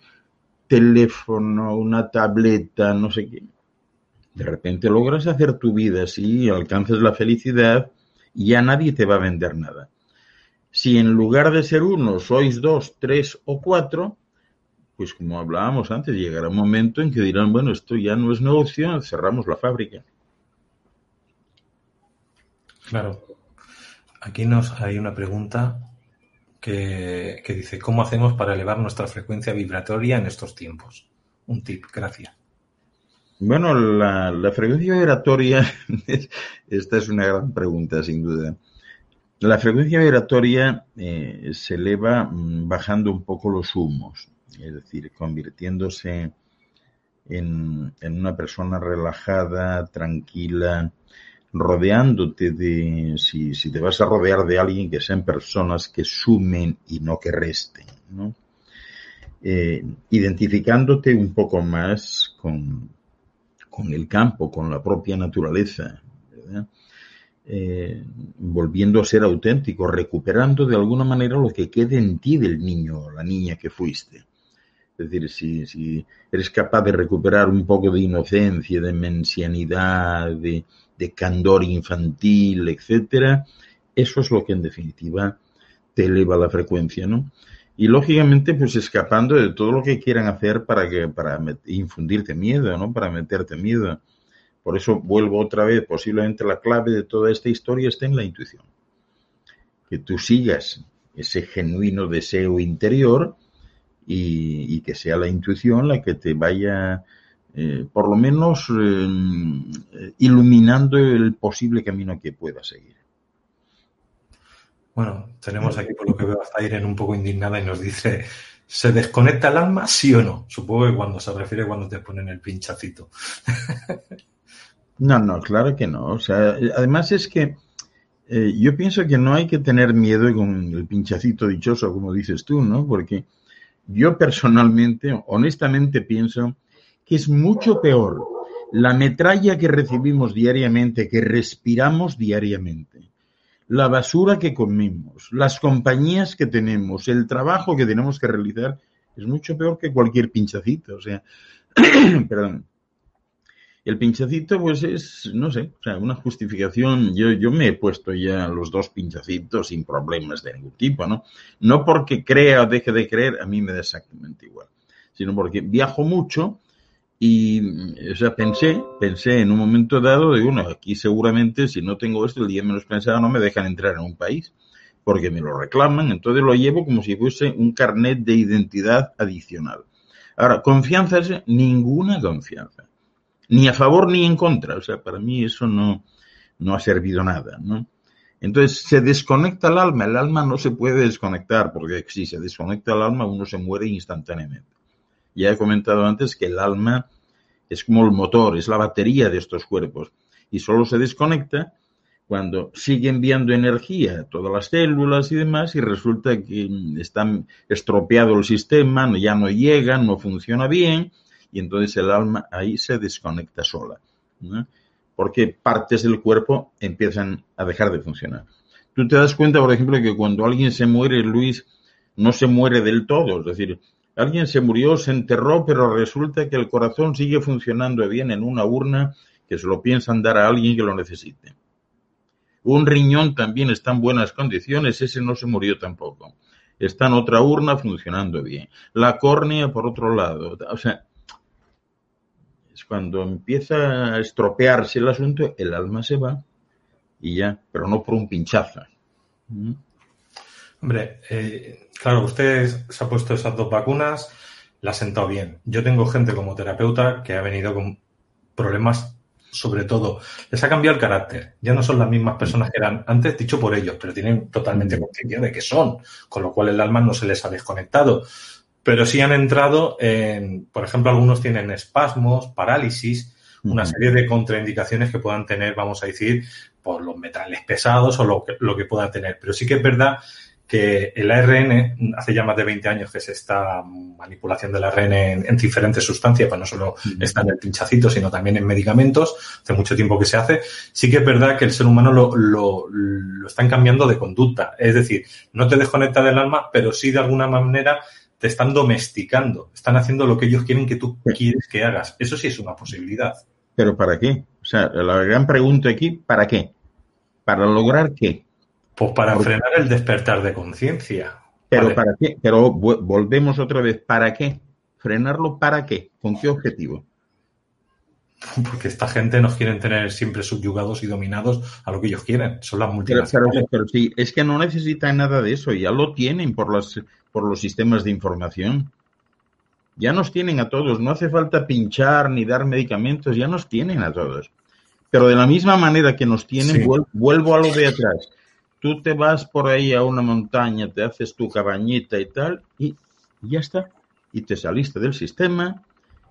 teléfono, una tableta, no sé qué, de repente logras hacer tu vida así, alcanzas la felicidad y ya nadie te va a vender nada. Si en lugar de ser uno sois dos, tres o cuatro, pues como hablábamos antes, llegará un momento en que dirán, bueno, esto ya no es negocio, cerramos la fábrica. Claro. Aquí nos hay una pregunta que, que dice, ¿cómo hacemos para elevar nuestra frecuencia vibratoria en estos tiempos? Un tip, gracias. Bueno, la, frecuencia vibratoria, esta es una gran pregunta, sin duda. La frecuencia vibratoria eh, se eleva mm, bajando un poco los humos, es decir, convirtiéndose en, una persona relajada, tranquila, rodeándote de, si, si, te vas a rodear de alguien, que sean personas que sumen y no que resten, ¿no? Eh, identificándote un poco más con, con el campo, con la propia naturaleza, eh, volviendo a ser auténtico, recuperando de alguna manera lo que quede en ti del niño o la niña que fuiste. Es decir, si, eres capaz de recuperar un poco de inocencia, de mensianidad, de, de candor infantil, etcétera, eso es lo que en definitiva te eleva la frecuencia, ¿no? Y lógicamente, pues escapando de todo lo que quieran hacer para que, para infundirte miedo, ¿no? Para meterte miedo. Por eso vuelvo otra vez, posiblemente la clave de toda esta historia está en la intuición. Que tú sigas ese genuino deseo interior y, que sea la intuición la que te vaya, eh, por lo menos, eh, iluminando el posible camino que puedas seguir. Bueno, tenemos aquí por lo que veo a Irene un poco indignada y nos dice, ¿se desconecta el alma, sí o no? Supongo que cuando se refiere cuando te ponen el pinchacito. no, no, claro que no. O sea, además es que eh, yo pienso que no hay que tener miedo con el pinchacito dichoso, como dices tú, ¿no? Porque yo personalmente, honestamente pienso que es mucho peor la metralla que recibimos diariamente, que respiramos diariamente, la basura que comemos, las compañías que tenemos, el trabajo que tenemos que realizar, es mucho peor que cualquier pinchacito. O sea, perdón. El pinchacito, pues es, no sé, o sea, una justificación. Yo, yo me he puesto ya los dos pinchacitos sin problemas de ningún tipo, ¿no? No porque crea o deje de creer, a mí me da exactamente igual, sino porque viajo mucho y, o sea, pensé, pensé en un momento dado de, bueno, aquí seguramente si no tengo esto, el día menos pensado no me dejan entrar en un país porque me lo reclaman, entonces lo llevo como si fuese un carnet de identidad adicional. Ahora, confianza es ninguna confianza ni a favor ni en contra. O sea, para mí eso no, no ha servido nada, ¿no? Entonces, se desconecta el alma. El alma no se puede desconectar, porque si se desconecta el alma, uno se muere instantáneamente. Ya he comentado antes que el alma es como el motor, es la batería de estos cuerpos. Y solo se desconecta cuando sigue enviando energía a todas las células y demás y resulta que está estropeado el sistema, ya no llega, no funciona bien y entonces el alma ahí se desconecta sola, porque partes del cuerpo empiezan a dejar de funcionar. Tú te das cuenta, por ejemplo, que cuando alguien se muere, Luis, no se muere del todo, es decir, alguien se murió, se enterró, pero resulta que el corazón sigue funcionando bien en una urna que se lo piensan dar a alguien que lo necesite. Un riñón también está en buenas condiciones, ese no se murió tampoco. Está en otra urna funcionando bien. La córnea por otro lado. O sea, es cuando empieza a estropearse el asunto, el alma se va y ya, pero no por un pinchazo. Hombre, eh, claro, usted se ha puesto esas dos vacunas, la ha sentado bien. Yo tengo gente como terapeuta que ha venido con problemas, sobre todo, les ha cambiado el carácter. Ya no son las mismas personas que eran antes, dicho por ellos, pero tienen totalmente conciencia de que son, con lo cual el alma no se les ha desconectado pero sí han entrado en, por ejemplo, algunos tienen espasmos, parálisis, una serie de contraindicaciones que puedan tener, vamos a decir, por los metales pesados o lo que, lo que pueda tener. Pero sí que es verdad que el ARN, hace ya más de 20 años que se está manipulación del ARN en, diferentes sustancias, pues no solo está en el pinchacito, sino también en medicamentos, hace mucho tiempo que se hace, sí que es verdad que el ser humano lo, lo, lo están cambiando de conducta. Es decir, no te desconecta del alma, pero sí de alguna manera te están domesticando, están haciendo lo que ellos quieren que tú quieres que hagas. Eso sí es una posibilidad. ¿Pero para qué? O sea, la gran pregunta aquí, ¿para qué? ¿Para lograr qué? Pues para frenar el despertar de conciencia. Pero para qué? Pero volvemos otra vez, ¿para qué? ¿Frenarlo para qué? ¿Con qué objetivo? Porque esta gente nos quieren tener siempre subyugados y dominados a lo que ellos quieren. Son las multinacionales. Pero, sí, es que no necesitan nada de eso, ya lo tienen por, las, por los sistemas de información. Ya nos tienen a todos, no hace falta pinchar ni dar medicamentos, ya nos tienen a todos. Pero de la misma manera que nos tienen, vuelvo a lo de atrás. Tú te vas por ahí a una montaña, te haces tu cabañita y tal, y ya está. Y te saliste del sistema,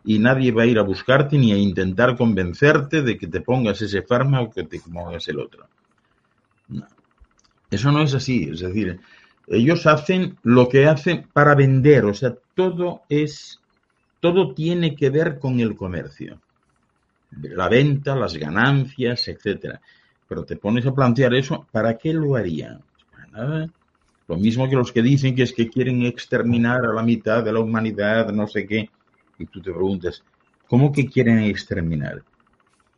y nadie va a ir a buscarte ni a intentar convencerte de que te pongas ese fármaco o que te pongas el otro. Eso no es así, es decir, ellos hacen lo que hacen para vender, o sea, todo es, todo tiene que ver con el comercio, la venta, las ganancias, etcétera. Pero te pones a plantear eso, ¿para qué lo harían? Para nada. Lo mismo que los que dicen que es que quieren exterminar a la mitad de la humanidad, no sé qué. Y tú te preguntas, ¿cómo que quieren exterminar?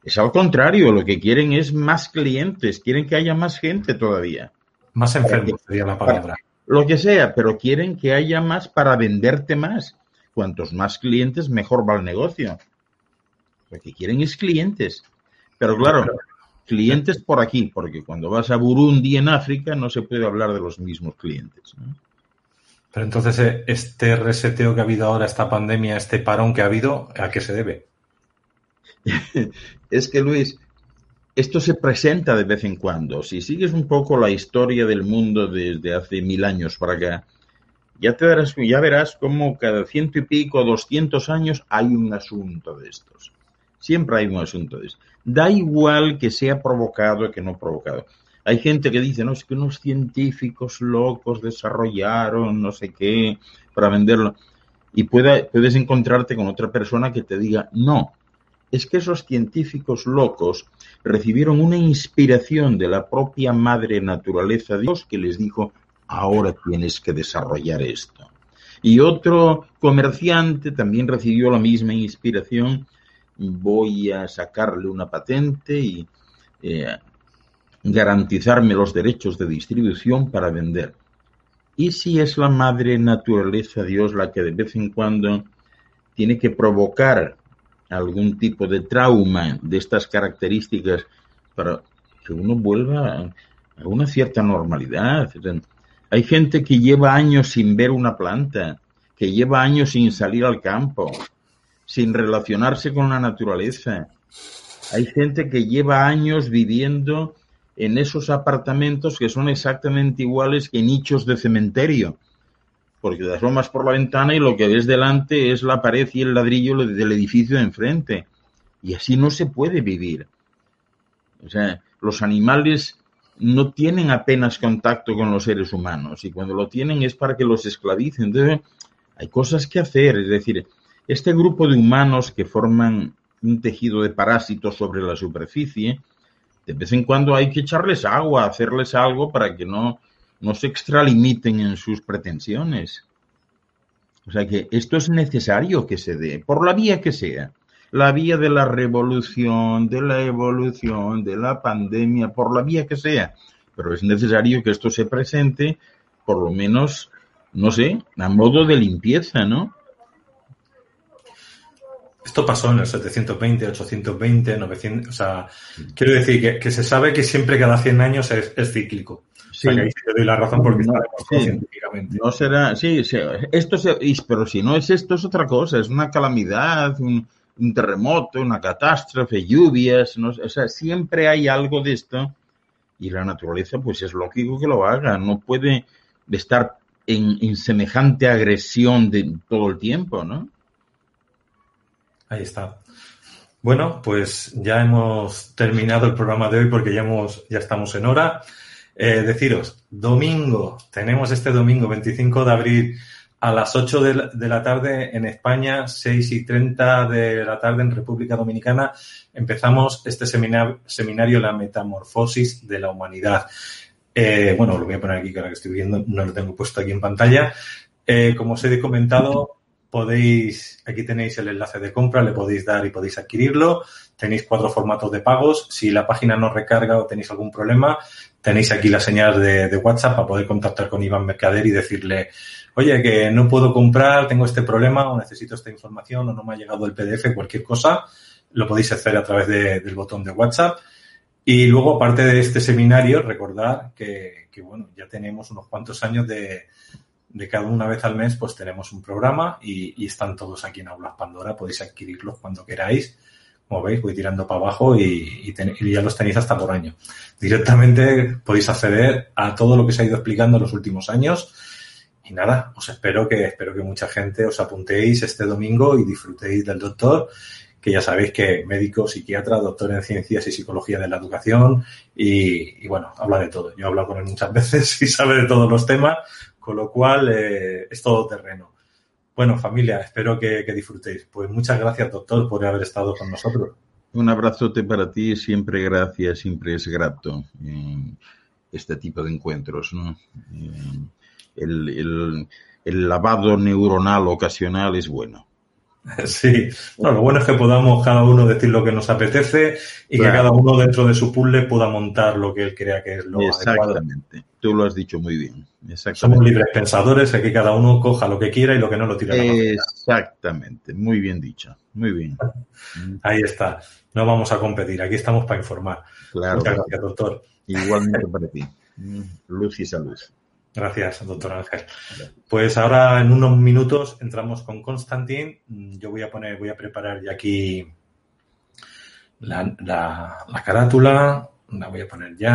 Es al contrario, lo que quieren es más clientes, quieren que haya más gente todavía. Más enfermos sería la palabra. Lo que sea, pero quieren que haya más para venderte más. Cuantos más clientes, mejor va el negocio. Lo que quieren es clientes. Pero claro, clientes por aquí, porque cuando vas a Burundi en África no se puede hablar de los mismos clientes. Pero entonces, eh, este reseteo que ha habido ahora, esta pandemia, este parón que ha habido, ¿a qué se debe? es que, Luis, esto se presenta de vez en cuando. Si sigues un poco la historia del mundo desde hace mil años para acá, ya, te darás, ya verás cómo cada ciento y pico, doscientos años hay un asunto de estos. Siempre hay un asunto de estos. Da igual que sea provocado que no provocado. Hay gente que dice, no, es que unos científicos locos desarrollaron no sé qué para venderlo. Y puedes encontrarte con otra persona que te diga, no, es que esos científicos locos recibieron una inspiración de la propia madre naturaleza Dios que les dijo, ahora tienes que desarrollar esto. Y otro comerciante también recibió la misma inspiración, voy a sacarle una patente y eh, garantizarme los derechos de distribución para vender. ¿Y si es la madre naturaleza Dios la que de vez en cuando tiene que provocar algún tipo de trauma de estas características para que uno vuelva a una cierta normalidad. Hay gente que lleva años sin ver una planta, que lleva años sin salir al campo, sin relacionarse con la naturaleza. Hay gente que lleva años viviendo en esos apartamentos que son exactamente iguales que nichos de cementerio porque te asomas por la ventana y lo que ves delante es la pared y el ladrillo del edificio de enfrente. Y así no se puede vivir. O sea, los animales no tienen apenas contacto con los seres humanos y cuando lo tienen es para que los esclavicen. Entonces, hay cosas que hacer. Es decir, este grupo de humanos que forman un tejido de parásitos sobre la superficie, de vez en cuando hay que echarles agua, hacerles algo para que no no se extralimiten en sus pretensiones. O sea que esto es necesario que se dé, por la vía que sea. La vía de la revolución, de la evolución, de la pandemia, por la vía que sea. Pero es necesario que esto se presente, por lo menos, no sé, a modo de limpieza, ¿no? Esto pasó en el 720, 820, 900. O sea, quiero decir que, se sabe que siempre cada 100 años es cíclico. Sí. te doy la razón porque no, científicamente. No será, sí, esto pero si no es esto, es otra cosa, es una calamidad, un, terremoto, una catástrofe, lluvias, o sea, siempre hay algo de esto y la naturaleza, pues es lógico que lo haga, no puede estar en, en semejante agresión de todo el tiempo, ¿no? Ahí está. Bueno, pues ya hemos terminado el programa de hoy porque ya, hemos, ya estamos en hora. Eh, deciros, domingo, tenemos este domingo 25 de abril a las 8 de la, tarde en España, 6 y 30 de la tarde en República Dominicana, empezamos este seminario, La Metamorfosis de la Humanidad. Eh, bueno, lo voy a poner aquí, que ahora que estoy viendo, no lo tengo puesto aquí en pantalla. Eh, como os he comentado, podéis, aquí tenéis el enlace de compra, le podéis dar y podéis adquirirlo. Tenéis cuatro formatos de pagos. Si la página no recarga o tenéis algún problema, tenéis aquí la señal de, WhatsApp para poder contactar con Iván Mercader y decirle, oye, que no puedo comprar, tengo este problema o necesito esta información o no me ha llegado el PDF, cualquier cosa, lo podéis hacer a través del botón de WhatsApp. Y luego, aparte de este seminario, recordar que, bueno, ya tenemos unos cuantos años de, de cada una vez al mes, pues tenemos un programa y, y están todos aquí en Aulas Pandora, podéis adquirirlos cuando queráis como veis, voy tirando para abajo y, ya los tenéis hasta por año. Directamente podéis acceder a todo lo que se ha ido explicando en los últimos años. Y nada, os espero que, espero que mucha gente os apuntéis este domingo y disfrutéis del doctor, que ya sabéis que médico, psiquiatra, doctor en ciencias y psicología de la educación y, bueno, habla de todo. Yo he hablado con él muchas veces y sabe de todos los temas, con lo cual eh, es todo terreno. Bueno, familia, espero que, disfrutéis. Pues muchas gracias, doctor, por haber estado con nosotros. Un abrazote para ti, siempre gracias, siempre es grato. este tipo de encuentros. El, el, el lavado neuronal ocasional es bueno. Sí, no, lo bueno es que podamos cada uno decir lo que nos apetece y que cada uno dentro de su puzzle pueda montar lo que él crea que es lo Exactamente. Tú lo has dicho muy bien. Somos libres pensadores, que cada uno coja lo que quiera y lo que no lo tira. Exactamente, muy bien dicho, muy bien. Ahí está. No vamos a competir, aquí estamos para informar. Muchas gracias, doctor. Igualmente para ti. Luz y salud. Gracias, doctor Ángel. Pues ahora en unos minutos entramos con Constantin. Yo voy a poner, voy a preparar ya aquí la, la carátula. La voy a poner ya.